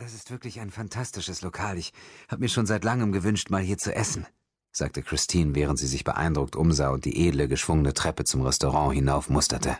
Das ist wirklich ein fantastisches Lokal. Ich habe mir schon seit langem gewünscht, mal hier zu essen, sagte Christine, während sie sich beeindruckt umsah und die edle, geschwungene Treppe zum Restaurant hinaufmusterte.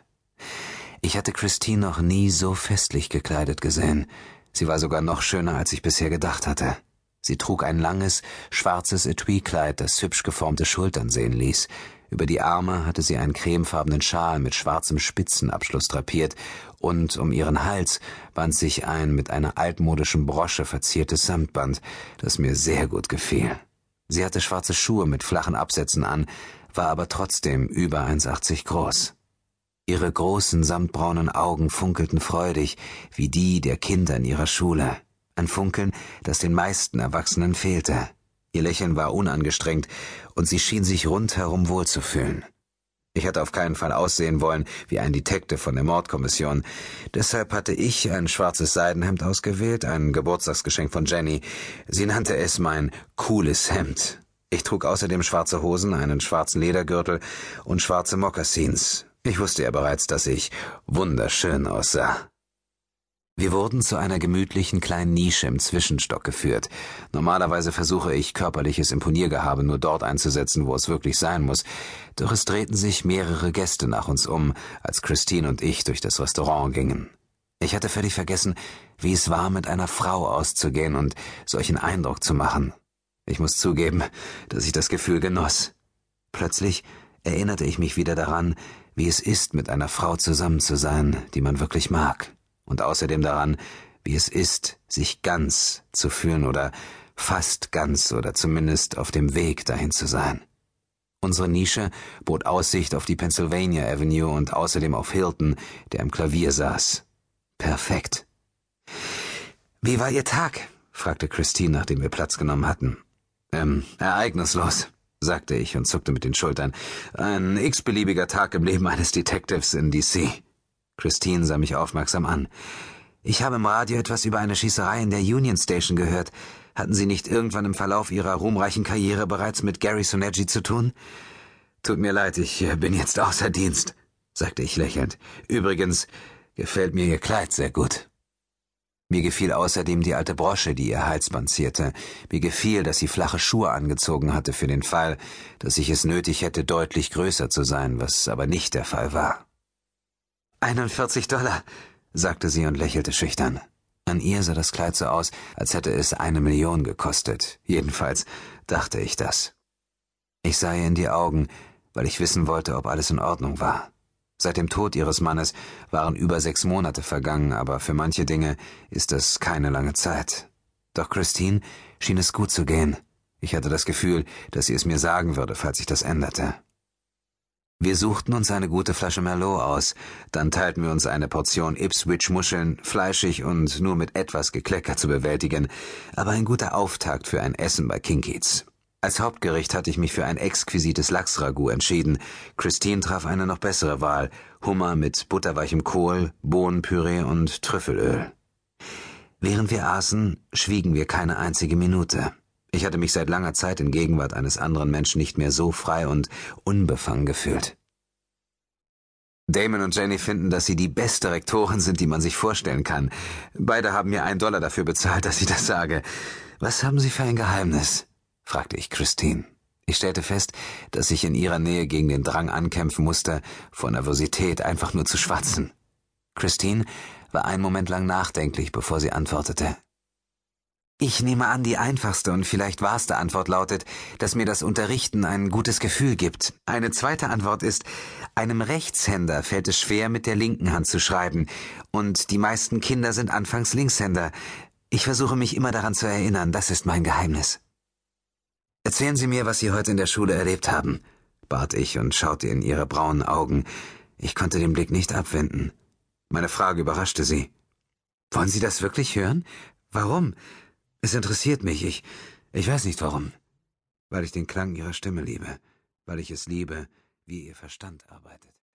Ich hatte Christine noch nie so festlich gekleidet gesehen. Sie war sogar noch schöner, als ich bisher gedacht hatte. Sie trug ein langes, schwarzes Etui-Kleid, das hübsch geformte Schultern sehen ließ. Über die Arme hatte sie einen cremefarbenen Schal mit schwarzem Spitzenabschluss drapiert, und um ihren Hals band sich ein mit einer altmodischen Brosche verziertes Samtband, das mir sehr gut gefiel. Sie hatte schwarze Schuhe mit flachen Absätzen an, war aber trotzdem über 1,80 groß. Ihre großen samtbraunen Augen funkelten freudig, wie die der Kinder in ihrer Schule. Ein Funkeln, das den meisten Erwachsenen fehlte. Ihr Lächeln war unangestrengt, und sie schien sich rundherum wohlzufühlen. Ich hatte auf keinen Fall aussehen wollen wie ein Detective von der Mordkommission. Deshalb hatte ich ein schwarzes Seidenhemd ausgewählt, ein Geburtstagsgeschenk von Jenny. Sie nannte es mein cooles Hemd. Ich trug außerdem schwarze Hosen, einen schwarzen Ledergürtel und schwarze Mokassins. Ich wusste ja bereits, dass ich wunderschön aussah. Wir wurden zu einer gemütlichen kleinen Nische im Zwischenstock geführt. Normalerweise versuche ich, körperliches Imponiergehabe nur dort einzusetzen, wo es wirklich sein muss. Doch es drehten sich mehrere Gäste nach uns um, als Christine und ich durch das Restaurant gingen. Ich hatte völlig vergessen, wie es war, mit einer Frau auszugehen und solchen Eindruck zu machen. Ich muss zugeben, dass ich das Gefühl genoss. Plötzlich erinnerte ich mich wieder daran, wie es ist, mit einer Frau zusammen zu sein, die man wirklich mag und außerdem daran, wie es ist, sich ganz zu fühlen oder fast ganz oder zumindest auf dem Weg dahin zu sein. Unsere Nische bot Aussicht auf die Pennsylvania Avenue und außerdem auf Hilton, der im Klavier saß. Perfekt. Wie war Ihr Tag? fragte Christine, nachdem wir Platz genommen hatten. Ähm, ereignislos, sagte ich und zuckte mit den Schultern. Ein x-beliebiger Tag im Leben eines Detectives in DC. Christine sah mich aufmerksam an. Ich habe im Radio etwas über eine Schießerei in der Union Station gehört. Hatten Sie nicht irgendwann im Verlauf Ihrer ruhmreichen Karriere bereits mit Gary Sonetti zu tun? Tut mir leid, ich äh, bin jetzt außer Dienst, sagte ich lächelnd. Übrigens gefällt mir Ihr Kleid sehr gut. Mir gefiel außerdem die alte Brosche, die ihr Halsband zierte. Mir gefiel, dass sie flache Schuhe angezogen hatte für den Fall, dass ich es nötig hätte, deutlich größer zu sein, was aber nicht der Fall war. 41 Dollar, sagte sie und lächelte schüchtern. An ihr sah das Kleid so aus, als hätte es eine Million gekostet. Jedenfalls dachte ich das. Ich sah ihr in die Augen, weil ich wissen wollte, ob alles in Ordnung war. Seit dem Tod ihres Mannes waren über sechs Monate vergangen, aber für manche Dinge ist das keine lange Zeit. Doch Christine schien es gut zu gehen. Ich hatte das Gefühl, dass sie es mir sagen würde, falls sich das änderte. Wir suchten uns eine gute Flasche Merlot aus, dann teilten wir uns eine Portion Ipswich-Muscheln, fleischig und nur mit etwas Geklecker zu bewältigen, aber ein guter Auftakt für ein Essen bei Kinkies. Als Hauptgericht hatte ich mich für ein exquisites Lachsragout entschieden. Christine traf eine noch bessere Wahl: Hummer mit butterweichem Kohl, Bohnenpüree und Trüffelöl. Während wir aßen, schwiegen wir keine einzige Minute. Ich hatte mich seit langer Zeit in Gegenwart eines anderen Menschen nicht mehr so frei und unbefangen gefühlt. Damon und Jenny finden, dass sie die beste Rektorin sind, die man sich vorstellen kann. Beide haben mir einen Dollar dafür bezahlt, dass ich das sage. Was haben Sie für ein Geheimnis? fragte ich Christine. Ich stellte fest, dass ich in ihrer Nähe gegen den Drang ankämpfen musste, vor Nervosität einfach nur zu schwatzen. Christine war einen Moment lang nachdenklich, bevor sie antwortete. Ich nehme an, die einfachste und vielleicht wahrste Antwort lautet, dass mir das Unterrichten ein gutes Gefühl gibt. Eine zweite Antwort ist, einem Rechtshänder fällt es schwer, mit der linken Hand zu schreiben, und die meisten Kinder sind anfangs Linkshänder. Ich versuche mich immer daran zu erinnern, das ist mein Geheimnis. Erzählen Sie mir, was Sie heute in der Schule erlebt haben, bat ich und schaute in ihre braunen Augen. Ich konnte den Blick nicht abwenden. Meine Frage überraschte sie. Wollen Sie das wirklich hören? Warum? Es interessiert mich, ich, ich weiß nicht warum. Weil ich den Klang ihrer Stimme liebe, weil ich es liebe, wie ihr Verstand arbeitet.